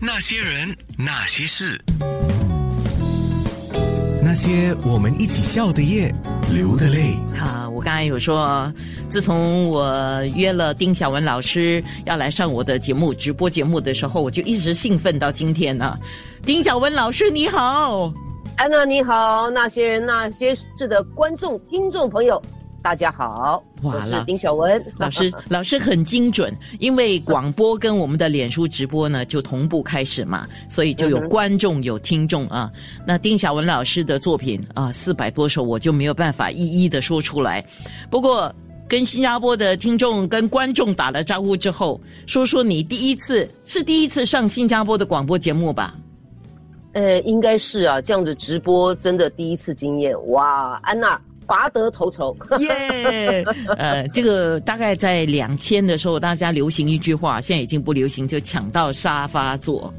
那些人，那些事，那些我们一起笑的夜，流的泪。好，我刚才有说，自从我约了丁小文老师要来上我的节目直播节目的时候，我就一直兴奋到今天呢。丁小文老师你好，安娜你好，那些人那些事的观众听众朋友。大家好，我是丁小文 老师。老师很精准，因为广播跟我们的脸书直播呢就同步开始嘛，所以就有观众有听众啊。那丁小文老师的作品啊，四百多首，我就没有办法一一的说出来。不过跟新加坡的听众跟观众打了招呼之后，说说你第一次是第一次上新加坡的广播节目吧？呃，应该是啊，这样子直播真的第一次经验哇，安娜。拔得头筹，耶！呃，这个大概在两千的时候，大家流行一句话，现在已经不流行，就抢到沙发坐。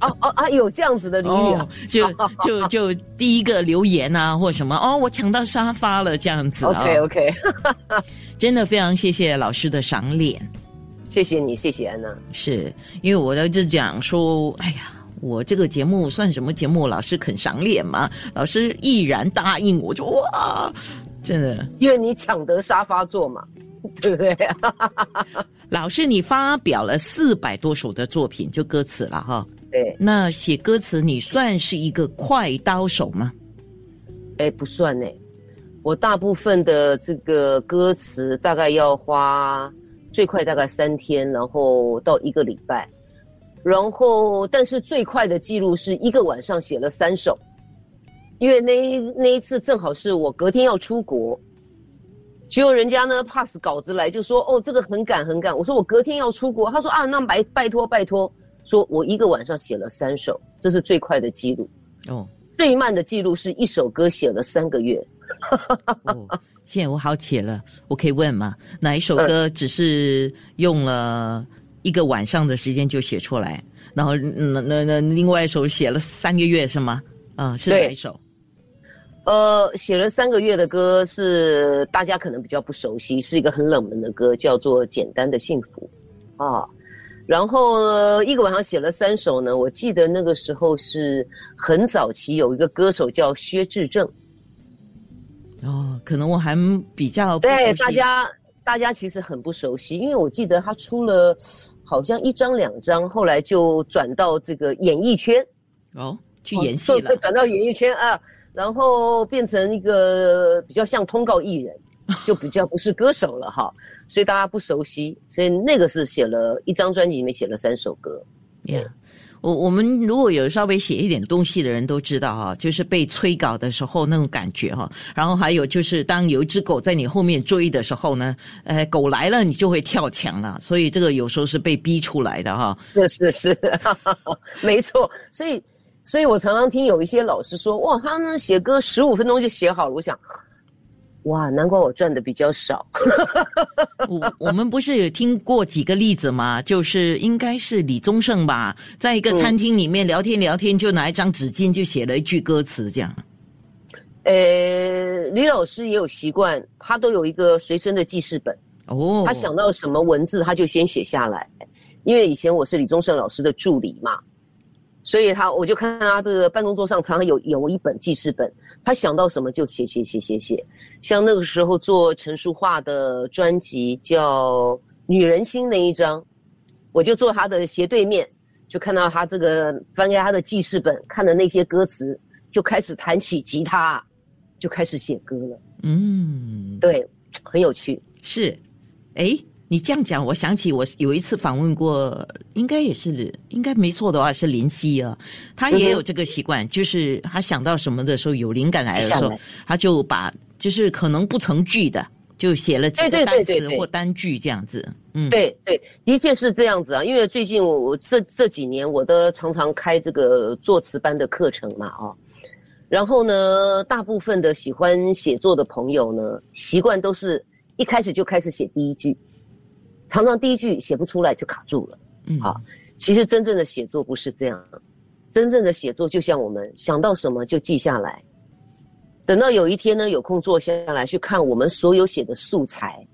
哦哦啊，有这样子的俚语啊！就 就就第一个留言啊，或什么哦，我抢到沙发了，这样子。OK OK，真的非常谢谢老师的赏脸，谢谢你，谢谢安娜。是因为我在这讲说，哎呀。我这个节目算什么节目？老师肯赏脸吗？老师毅然答应，我就哇，真的，因为你抢得沙发坐嘛，对不对？老师，你发表了四百多首的作品，就歌词了哈。对，那写歌词你算是一个快刀手吗？哎，不算呢。我大部分的这个歌词大概要花最快大概三天，然后到一个礼拜。然后，但是最快的记录是一个晚上写了三首，因为那那一次正好是我隔天要出国，结果人家呢 pass 稿子来就说哦这个很赶很赶，我说我隔天要出国，他说啊那拜拜托拜托，说我一个晚上写了三首，这是最快的记录。哦，最慢的记录是一首歌写了三个月，哦，现在我好写了，我可以问吗？哪一首歌只是用了？一个晚上的时间就写出来，然后那那那另外一首写了三个月是吗？啊，是哪一首？呃，写了三个月的歌是大家可能比较不熟悉，是一个很冷门的歌，叫做《简单的幸福》啊。然后一个晚上写了三首呢，我记得那个时候是很早期，有一个歌手叫薛志正。哦，可能我还比较对大家，大家其实很不熟悉，因为我记得他出了。好像一张两张，后来就转到这个演艺圈，哦，去演戏了，转到演艺圈啊，然后变成一个比较像通告艺人，就比较不是歌手了哈，所以大家不熟悉，所以那个是写了一张专辑里面写了三首歌，Yeah。我我们如果有稍微写一点东西的人都知道哈，就是被催稿的时候那种感觉哈。然后还有就是当有一只狗在你后面追的时候呢，呃，狗来了你就会跳墙了。所以这个有时候是被逼出来的哈。是是是，没错。所以，所以我常常听有一些老师说，哇，他们写歌十五分钟就写好了。我想。哇，难怪我赚的比较少。我我们不是有听过几个例子吗？就是应该是李宗盛吧，在一个餐厅里面聊天聊天，就拿一张纸巾就写了一句歌词，这样。呃，李老师也有习惯，他都有一个随身的记事本。哦。他想到什么文字，他就先写下来。因为以前我是李宗盛老师的助理嘛。所以他，我就看他这个办公桌上常常有有一本记事本，他想到什么就写写写写写。像那个时候做陈淑桦的专辑叫《女人心》那一张，我就坐他的斜对面，就看到他这个翻开他的记事本，看的那些歌词，就开始弹起吉他，就开始写歌了。嗯，对，很有趣。是，哎。你这样讲，我想起我有一次访问过，应该也是应该没错的话是林夕啊，他也有这个习惯，就是他想到什么的时候有灵感来的时候，他就把就是可能不成句的就写了几个单词或单句这样子。嗯，对对，的确是这样子啊。因为最近我我这这几年我都常常开这个作词班的课程嘛啊，然后呢，大部分的喜欢写作的朋友呢，习惯都是一开始就开始写第一句。常常第一句写不出来就卡住了，嗯，好，其实真正的写作不是这样，真正的写作就像我们想到什么就记下来，等到有一天呢有空坐下来去看我们所有写的素材，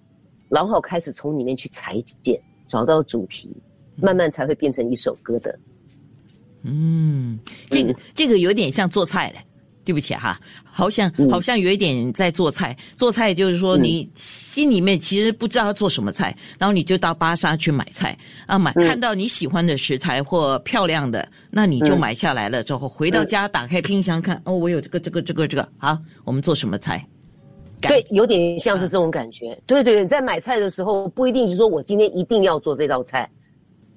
然后开始从里面去裁剪，找到主题，慢慢才会变成一首歌的。嗯，这个这个有点像做菜嘞。对不起哈，好像好像有一点在做菜。做菜就是说，你心里面其实不知道要做什么菜，然后你就到巴沙去买菜啊，买看到你喜欢的食材或漂亮的，那你就买下来了。之后回到家，打开冰箱看，哦，我有这个这个这个这个，好，我们做什么菜？对，有点像是这种感觉。对对，在买菜的时候不一定是说我今天一定要做这道菜，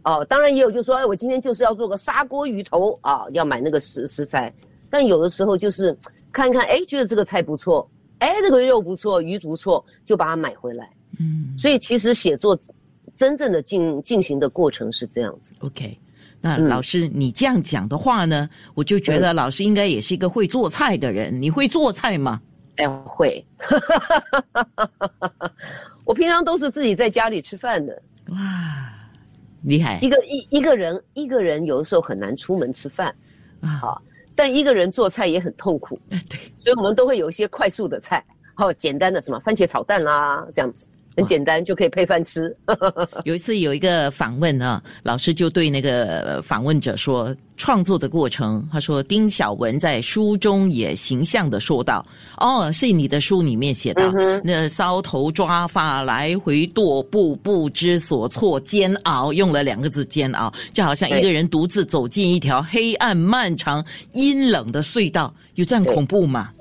哦，当然也有就是说，哎，我今天就是要做个砂锅鱼头啊，要买那个食食材。但有的时候就是看看，哎，觉得这个菜不错，哎，这个肉不错，鱼不错，就把它买回来。嗯，所以其实写作真正的进进行的过程是这样子。OK，那老师你这样讲的话呢，我就觉得老师应该也是一个会做菜的人。你会做菜吗？哎，会。我平常都是自己在家里吃饭的。哇，厉害！一个一一个人一个人有的时候很难出门吃饭啊。好。但一个人做菜也很痛苦，对，所以我们都会有一些快速的菜，好简单的什么番茄炒蛋啦，这样子。很简单，就可以配饭吃。有一次有一个访问啊，老师就对那个访问者说：“创作的过程，他说丁小文在书中也形象的说到，哦，是你的书里面写到，那搔头抓发，来回踱步，不知所措，煎熬，用了两个字煎熬，就好像一个人独自走进一条黑暗、漫长、阴冷的隧道，有这样恐怖吗？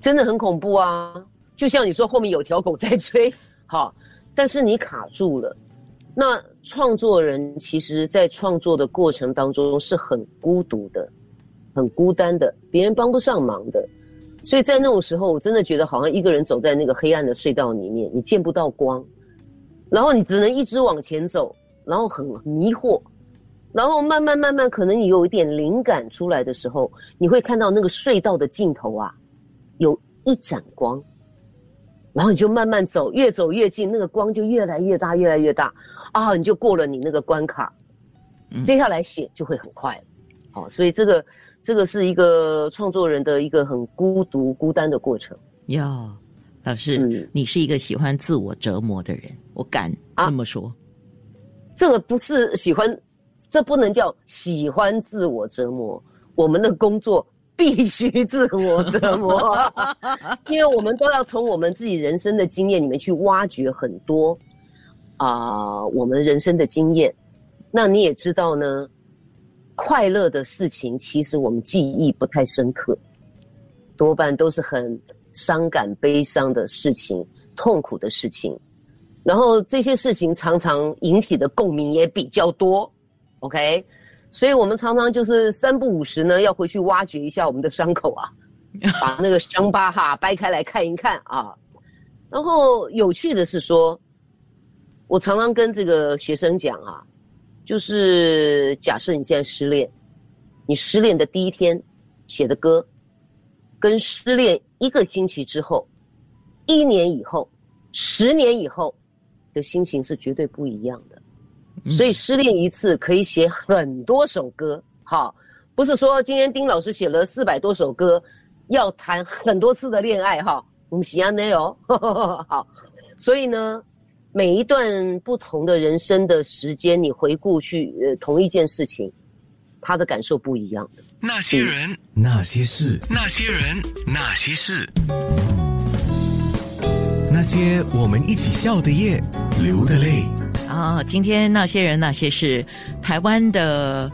真的很恐怖啊！就像你说，后面有条狗在追。”好，但是你卡住了。那创作人其实，在创作的过程当中是很孤独的，很孤单的，别人帮不上忙的。所以在那种时候，我真的觉得好像一个人走在那个黑暗的隧道里面，你见不到光，然后你只能一直往前走，然后很迷惑，然后慢慢慢慢，可能你有一点灵感出来的时候，你会看到那个隧道的尽头啊，有一盏光。然后你就慢慢走，越走越近，那个光就越来越大，越来越大，啊，你就过了你那个关卡，接下来写就会很快，好，所以这个这个是一个创作人的一个很孤独、孤单的过程。哟，老师，你是一个喜欢自我折磨的人，我敢这么说。这个不是喜欢，这不能叫喜欢自我折磨，我们的工作。必须自我折磨，因为我们都要从我们自己人生的经验里面去挖掘很多啊，我们人生的经验。那你也知道呢，快乐的事情其实我们记忆不太深刻，多半都是很伤感、悲伤的事情、痛苦的事情。然后这些事情常常引起的共鸣也比较多。OK。所以我们常常就是三不五时呢，要回去挖掘一下我们的伤口啊，把那个伤疤哈掰开来看一看啊。然后有趣的是说，我常常跟这个学生讲啊，就是假设你现在失恋，你失恋的第一天写的歌，跟失恋一个星期之后、一年以后、十年以后的心情是绝对不一样的。所以失恋一次可以写很多首歌，好，不是说今天丁老师写了四百多首歌，要谈很多次的恋爱哈。我们喜欢内容 好，所以呢，每一段不同的人生的时间，你回顾去呃同一件事情，他的感受不一样的。那些人，那些事，那些人，那些事，那些我们一起笑的夜，流的泪。啊，今天那些人那些事，台湾的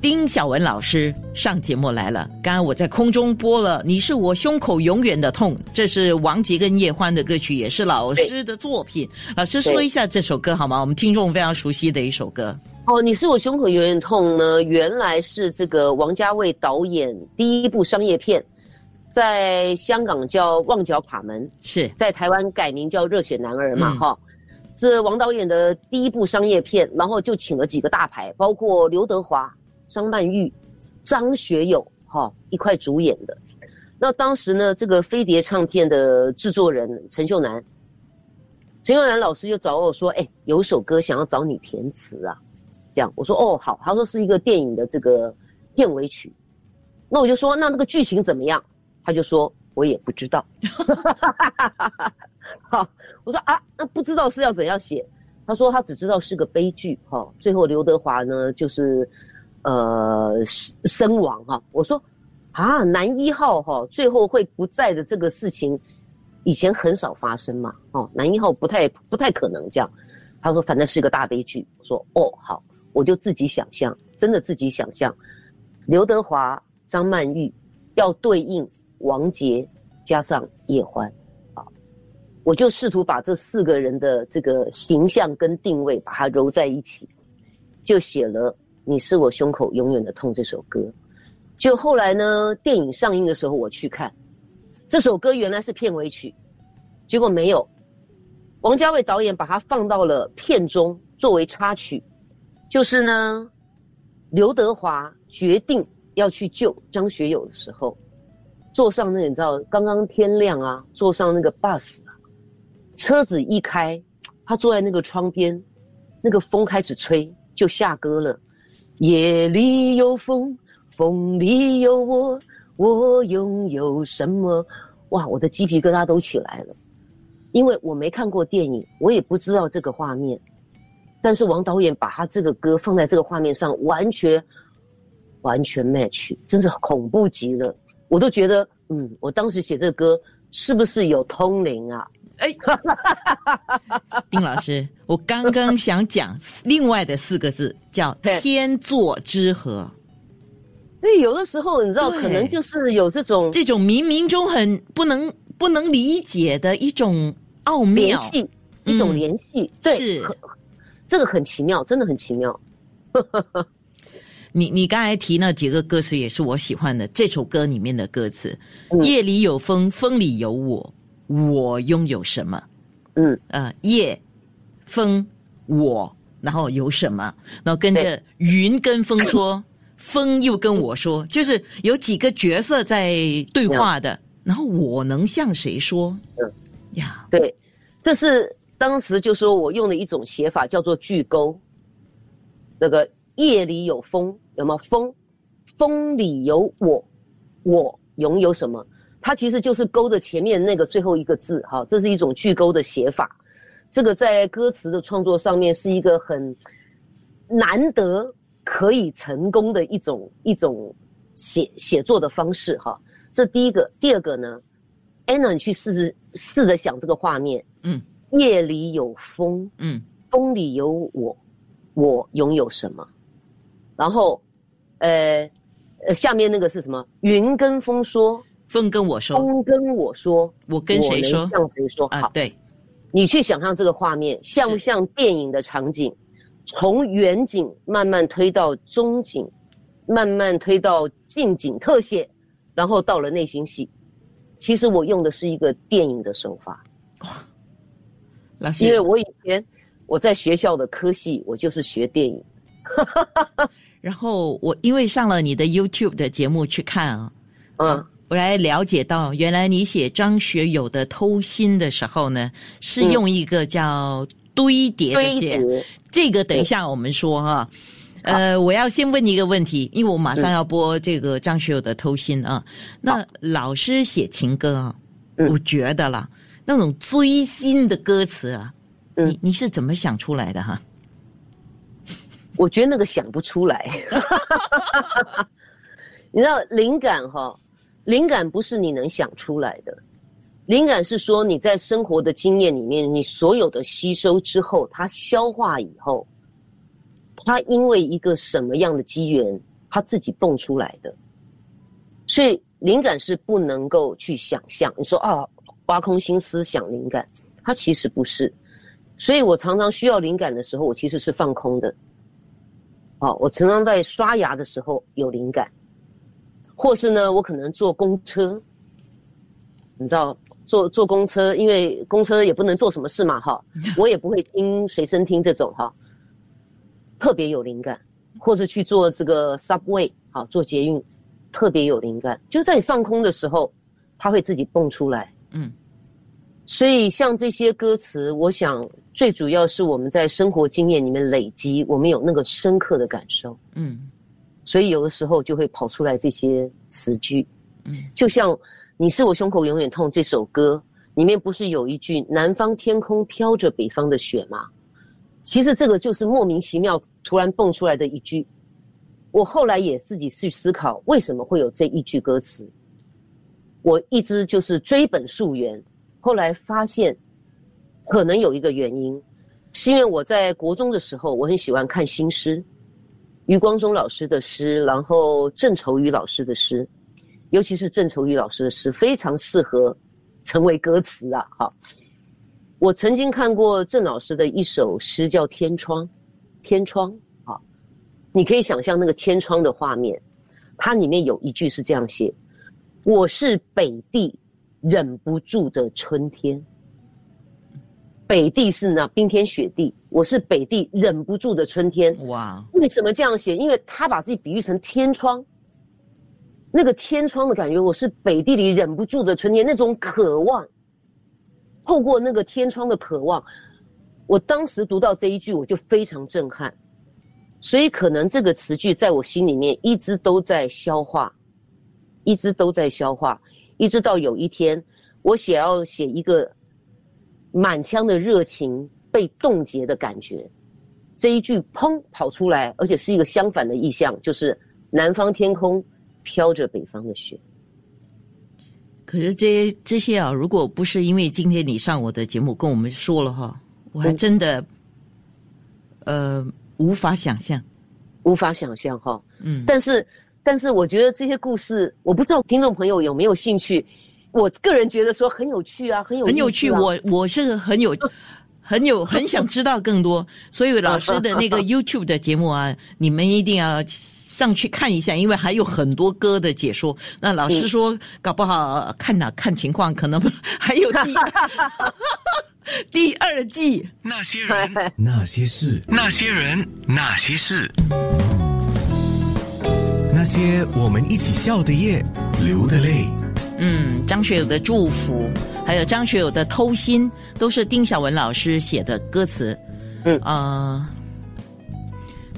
丁小文老师上节目来了。刚刚我在空中播了《你是我胸口永远的痛》，这是王杰跟叶欢的歌曲，也是老师的作品。老师说一下这首歌好吗？我们听众非常熟悉的一首歌。哦，你是我胸口永远痛呢？原来是这个王家卫导演第一部商业片，在香港叫《旺角卡门》，是在台湾改名叫《热血男儿》嘛？哈。是王导演的第一部商业片，然后就请了几个大牌，包括刘德华、张曼玉、张学友，哈，一块主演的。那当时呢，这个飞碟唱片的制作人陈秀楠，陈秀楠老师就找我说：“哎，有首歌想要找你填词啊。”这样我说：“哦，好。”他说是一个电影的这个片尾曲。那我就说：“那那个剧情怎么样？”他就说：“我也不知道。”好，我说啊，那不知道是要怎样写。他说他只知道是个悲剧。哈，最后刘德华呢，就是呃身亡哈。我说啊，男一号哈最后会不在的这个事情，以前很少发生嘛，哦，男一号不太不太可能这样。他说反正是个大悲剧。我说哦好，我就自己想象，真的自己想象，刘德华、张曼玉要对应王杰加上叶欢。啊我就试图把这四个人的这个形象跟定位把它揉在一起，就写了《你是我胸口永远的痛》这首歌。就后来呢，电影上映的时候我去看，这首歌原来是片尾曲，结果没有。王家卫导演把它放到了片中作为插曲，就是呢，刘德华决定要去救张学友的时候，坐上那你知道刚刚天亮啊，坐上那个 bus 啊。车子一开，他坐在那个窗边，那个风开始吹，就下歌了。夜里有风，风里有我，我拥有什么？哇，我的鸡皮疙瘩都起来了，因为我没看过电影，我也不知道这个画面。但是王导演把他这个歌放在这个画面上，完全完全 match，真是恐怖极了。我都觉得，嗯，我当时写这个歌是不是有通灵啊？哎，丁老师，我刚刚想讲另外的四个字，叫天作之合。对，有的时候你知道，可能就是有这种这种冥冥中很不能不能理解的一种奥妙，一种联系。对，是这个很奇妙，真的很奇妙。你你刚才提那几个歌词也是我喜欢的，这首歌里面的歌词：夜里有风，风里有我。我拥有什么？嗯，呃，夜，风，我，然后有什么？然后跟着云跟风说，风又跟我说，就是有几个角色在对话的。然后我能向谁说？嗯，呀，对，这是当时就说我用的一种写法，叫做句钩。那个夜里有风，有没有风？风里有我，我拥有什么？它其实就是勾着前面那个最后一个字，哈，这是一种句勾的写法。这个在歌词的创作上面是一个很难得可以成功的一种一种写写作的方式，哈。这第一个，第二个呢，Anna，你去试试试着想这个画面，嗯，夜里有风，嗯，风里有我，我拥有什么？然后，呃，呃，下面那个是什么？云跟风说。风跟我说，风跟我说，我跟谁说？向谁说？好，对，你去想象这个画面，像不像电影的场景？从远景慢慢推到中景，慢慢推到近景特写，然后到了内心戏。其实我用的是一个电影的手法。哇，因为我以前我在学校的科系，我就是学电影。然后我因为上了你的 YouTube 的节目去看啊，嗯。我来了解到，原来你写张学友的偷心的时候呢，是用一个叫堆叠的写。这个等一下我们说哈。呃，我要先问你一个问题，因为我马上要播这个张学友的偷心啊。那老师写情歌啊，我觉得啦，那种追心的歌词啊，你你是怎么想出来的哈？我觉得那个想不出来。你知道灵感哈？灵感不是你能想出来的，灵感是说你在生活的经验里面，你所有的吸收之后，它消化以后，它因为一个什么样的机缘，它自己蹦出来的。所以灵感是不能够去想象。你说啊，挖空心思想灵感，它其实不是。所以我常常需要灵感的时候，我其实是放空的。哦，我常常在刷牙的时候有灵感。或是呢，我可能坐公车，你知道，坐坐公车，因为公车也不能做什么事嘛，哈，我也不会听随身听这种哈，特别有灵感，或是去做这个 subway，好，做捷运，特别有灵感，就在你放空的时候，它会自己蹦出来，嗯，所以像这些歌词，我想最主要是我们在生活经验里面累积，我们有那个深刻的感受，嗯。所以有的时候就会跑出来这些词句，嗯，就像《你是我胸口永远痛》这首歌里面不是有一句“南方天空飘着北方的雪”吗？其实这个就是莫名其妙突然蹦出来的一句，我后来也自己去思考，为什么会有这一句歌词？我一直就是追本溯源，后来发现，可能有一个原因，是因为我在国中的时候，我很喜欢看新诗，余光中老师的诗，然后郑愁予老师的诗，尤其是郑愁予老师的诗，非常适合成为歌词啊！哈，我曾经看过郑老师的一首诗，叫《天窗》，天窗啊，你可以想象那个天窗的画面，它里面有一句是这样写。我是北地忍不住的春天，北地是呢冰天雪地，我是北地忍不住的春天。哇！为什么这样写？因为他把自己比喻成天窗，那个天窗的感觉，我是北地里忍不住的春天，那种渴望，透过那个天窗的渴望，我当时读到这一句，我就非常震撼，所以可能这个词句在我心里面一直都在消化。一直都在消化，一直到有一天，我想要写一个满腔的热情被冻结的感觉，这一句砰跑出来，而且是一个相反的意象，就是南方天空飘着北方的雪。可是这些这些啊，如果不是因为今天你上我的节目跟我们说了哈，我还真的呃无法想象，无法想象哈。嗯，但是。但是我觉得这些故事，我不知道听众朋友有没有兴趣。我个人觉得说很有趣啊，很有很有趣。我我是很有 很有很想知道更多。所以老师的那个 YouTube 的节目啊，你们一定要上去看一下，因为还有很多歌的解说。那老师说，搞不好看哪看情况，可能 还有第第二季。那些人，那些事，那些人，那些事。那些我们一起笑的夜，流的泪。学友的祝福，还有张学友的偷心，都是丁晓文老师写的歌词。嗯啊，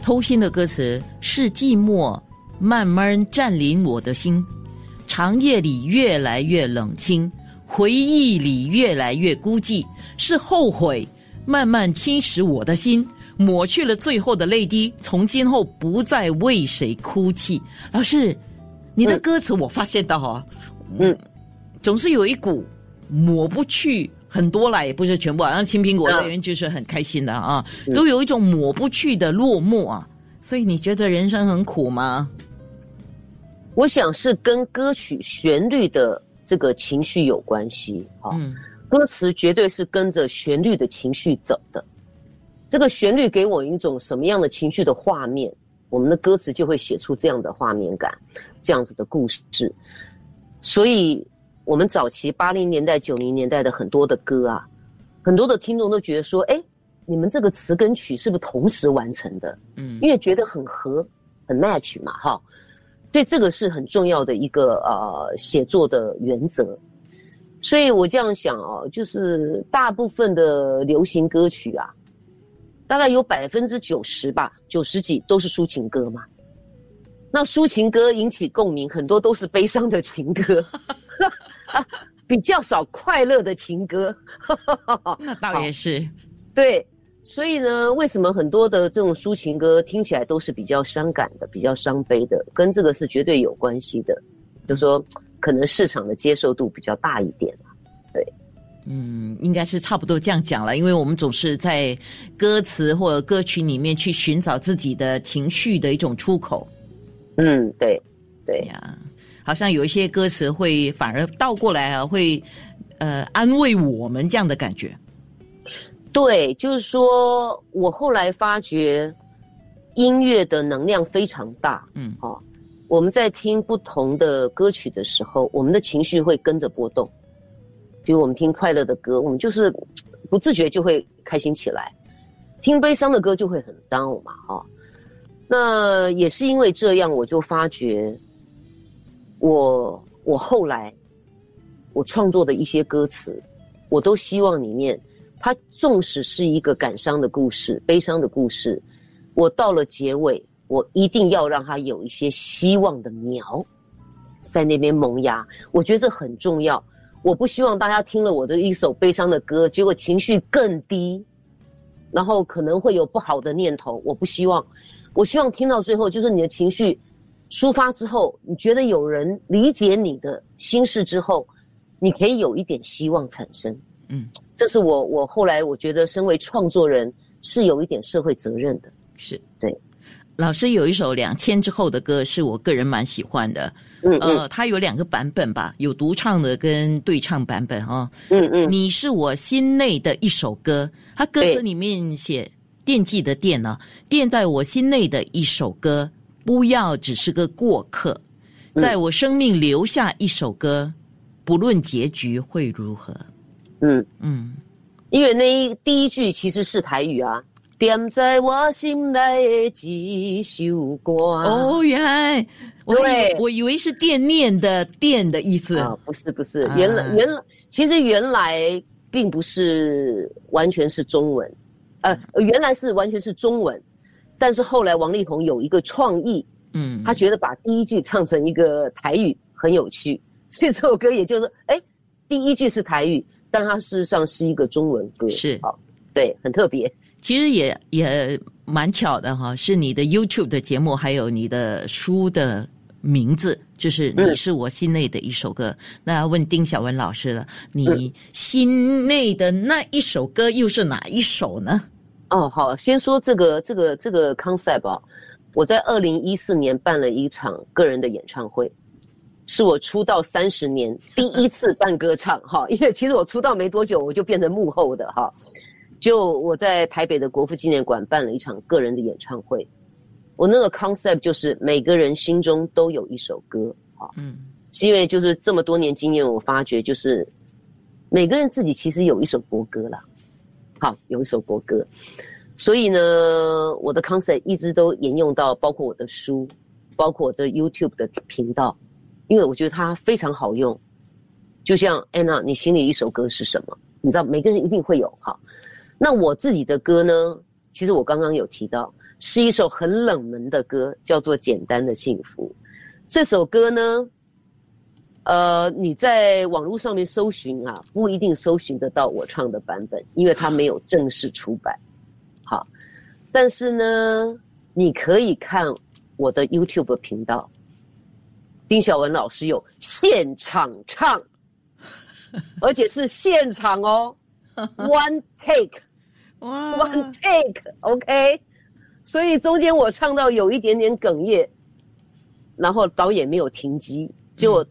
偷心的歌词是寂寞慢慢占领我的心，长夜里越来越冷清，回忆里越来越孤寂，是后悔慢慢侵蚀我的心。抹去了最后的泪滴，从今后不再为谁哭泣。老师，你的歌词我发现到哈，嗯，总是有一股抹不去很多啦，也不是全部。好像青苹果乐园就是很开心的啊，都有一种抹不去的落寞啊。所以你觉得人生很苦吗？我想是跟歌曲旋律的这个情绪有关系啊。歌词绝对是跟着旋律的情绪走的。这个旋律给我一种什么样的情绪的画面，我们的歌词就会写出这样的画面感，这样子的故事。所以，我们早期八零年代、九零年代的很多的歌啊，很多的听众都觉得说：“哎，你们这个词跟曲是不是同时完成的？”嗯，因为觉得很合、很 match 嘛，哈。对，这个是很重要的一个呃写作的原则。所以我这样想哦，就是大部分的流行歌曲啊。大概有百分之九十吧，九十几都是抒情歌嘛。那抒情歌引起共鸣，很多都是悲伤的情歌，比较少快乐的情歌。那倒也是，对。所以呢，为什么很多的这种抒情歌听起来都是比较伤感的、比较伤悲的？跟这个是绝对有关系的。就说可能市场的接受度比较大一点。嗯，应该是差不多这样讲了，因为我们总是在歌词或者歌曲里面去寻找自己的情绪的一种出口。嗯，对，对呀，好像有一些歌词会反而倒过来啊，会呃安慰我们这样的感觉。对，就是说我后来发觉音乐的能量非常大。嗯，哦，我们在听不同的歌曲的时候，我们的情绪会跟着波动。比如我们听快乐的歌，我们就是不自觉就会开心起来；听悲伤的歌就会很 down 嘛，哈。那也是因为这样，我就发觉，我我后来我创作的一些歌词，我都希望里面，它纵使是一个感伤的故事、悲伤的故事，我到了结尾，我一定要让它有一些希望的苗在那边萌芽。我觉得这很重要。我不希望大家听了我的一首悲伤的歌，结果情绪更低，然后可能会有不好的念头。我不希望，我希望听到最后，就是你的情绪抒发之后，你觉得有人理解你的心事之后，你可以有一点希望产生。嗯，这是我我后来我觉得，身为创作人是有一点社会责任的。是对。老师有一首两千之后的歌，是我个人蛮喜欢的。嗯呃，它有两个版本吧，有独唱的跟对唱版本哦。嗯嗯。你是我心内的一首歌，它歌词里面写“惦记的惦呢，惦在我心内的一首歌，不要只是个过客，在我生命留下一首歌，不论结局会如何。嗯嗯，因为那一第一句其实是台语啊。点在我心内的几首歌。哦，原来，对，我以为是惦念的惦的意思啊，不是不是，原来原来其实原来并不是完全是中文，呃，原来是完全是中文，但是后来王力宏有一个创意，嗯，他觉得把第一句唱成一个台语很有趣，所 以这首歌也就是，哎，第一句是台语，但它事实上是一个中文歌，是，好，对，很特别。其实也也蛮巧的哈，是你的 YouTube 的节目，还有你的书的名字，就是你是我心内的一首歌。那要问丁小文老师了，你心内的那一首歌又是哪一首呢？哦，好，先说这个这个这个 concept 啊，我在二零一四年办了一场个人的演唱会，是我出道三十年第一次办歌唱哈，因为其实我出道没多久，我就变成幕后的哈。就我在台北的国父纪念馆办了一场个人的演唱会，我那个 concept 就是每个人心中都有一首歌，好，嗯，是因为就是这么多年经验，我发觉就是每个人自己其实有一首国歌了，好，有一首国歌，所以呢，我的 concept 一直都沿用到包括我的书，包括我这 YouTube 的频道，因为我觉得它非常好用，就像 Anna，你心里一首歌是什么？你知道每个人一定会有哈。那我自己的歌呢？其实我刚刚有提到，是一首很冷门的歌，叫做《简单的幸福》。这首歌呢，呃，你在网络上面搜寻啊，不一定搜寻得到我唱的版本，因为它没有正式出版。好，但是呢，你可以看我的 YouTube 频道，丁小文老师有现场唱，而且是现场哦。One take, one take, OK。所以中间我唱到有一点点哽咽，然后导演没有停机，结果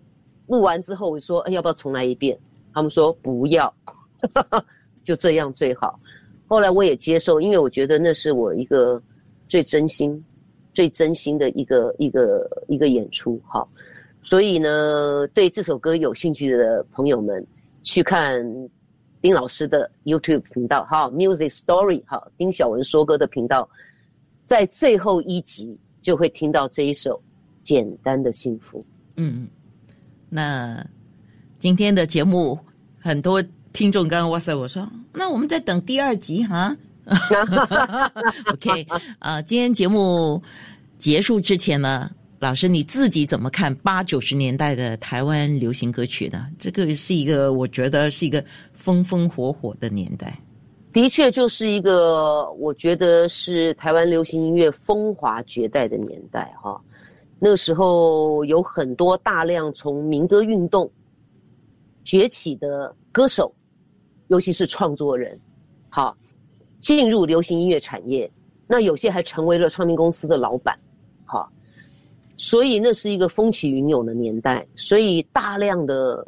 录完之后我说：“，要不要重来一遍？”他们说：“不要，就这样最好。”后来我也接受，因为我觉得那是我一个最真心、最真心的一个一个一个演出。好，所以呢，对这首歌有兴趣的朋友们去看。丁老师的 YouTube 频道，哈，Music Story，哈，丁小文说歌的频道，在最后一集就会听到这一首《简单的幸福》。嗯嗯，那今天的节目，很多听众刚刚哇塞，我说，那我们在等第二集哈。OK，呃，今天节目结束之前呢。老师，你自己怎么看八九十年代的台湾流行歌曲呢？这个是一个，我觉得是一个风风火火的年代。的确，就是一个我觉得是台湾流行音乐风华绝代的年代哈。那时候有很多大量从民歌运动崛起的歌手，尤其是创作人，好进入流行音乐产业。那有些还成为了唱片公司的老板，好。所以那是一个风起云涌的年代，所以大量的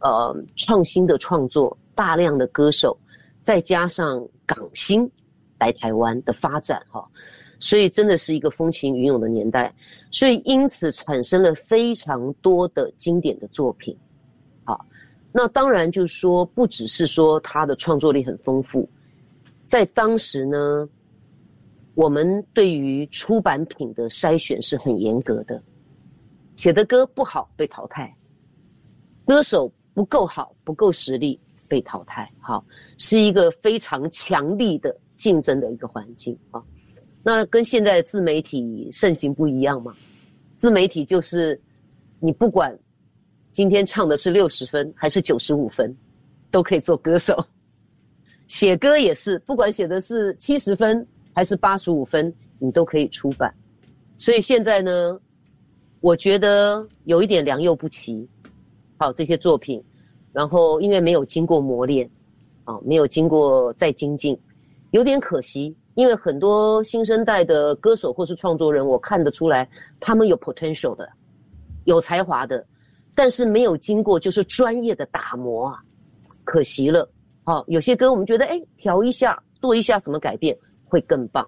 呃创新的创作，大量的歌手，再加上港星来台湾的发展哈，所以真的是一个风起云涌的年代，所以因此产生了非常多的经典的作品，好，那当然就是说不只是说他的创作力很丰富，在当时呢。我们对于出版品的筛选是很严格的，写的歌不好被淘汰，歌手不够好不够实力被淘汰，好，是一个非常强力的竞争的一个环境。啊。那跟现在自媒体盛行不一样嘛？自媒体就是你不管今天唱的是六十分还是九十五分，都可以做歌手。写歌也是，不管写的是七十分。还是八十五分你都可以出版。所以现在呢，我觉得有一点良莠不齐。好，这些作品，然后因为没有经过磨练，啊，没有经过再精进，有点可惜。因为很多新生代的歌手或是创作人，我看得出来他们有 potential 的，有才华的，但是没有经过就是专业的打磨啊，可惜了。好，有些歌我们觉得，哎，调一下，做一下什么改变会更棒。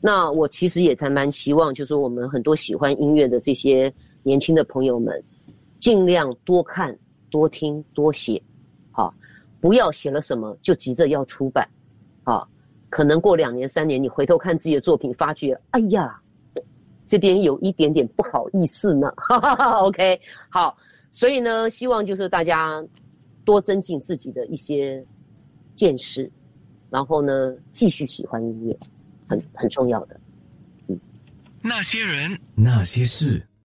那我其实也才蛮希望，就是我们很多喜欢音乐的这些年轻的朋友们，尽量多看、多听、多写，好，不要写了什么就急着要出版，可能过两年三年，你回头看自己的作品，发觉，哎呀，这边有一点点不好意思呢。OK，好，所以呢，希望就是大家多增进自己的一些见识，然后呢，继续喜欢音乐，很很重要的。嗯，那些人，那些事。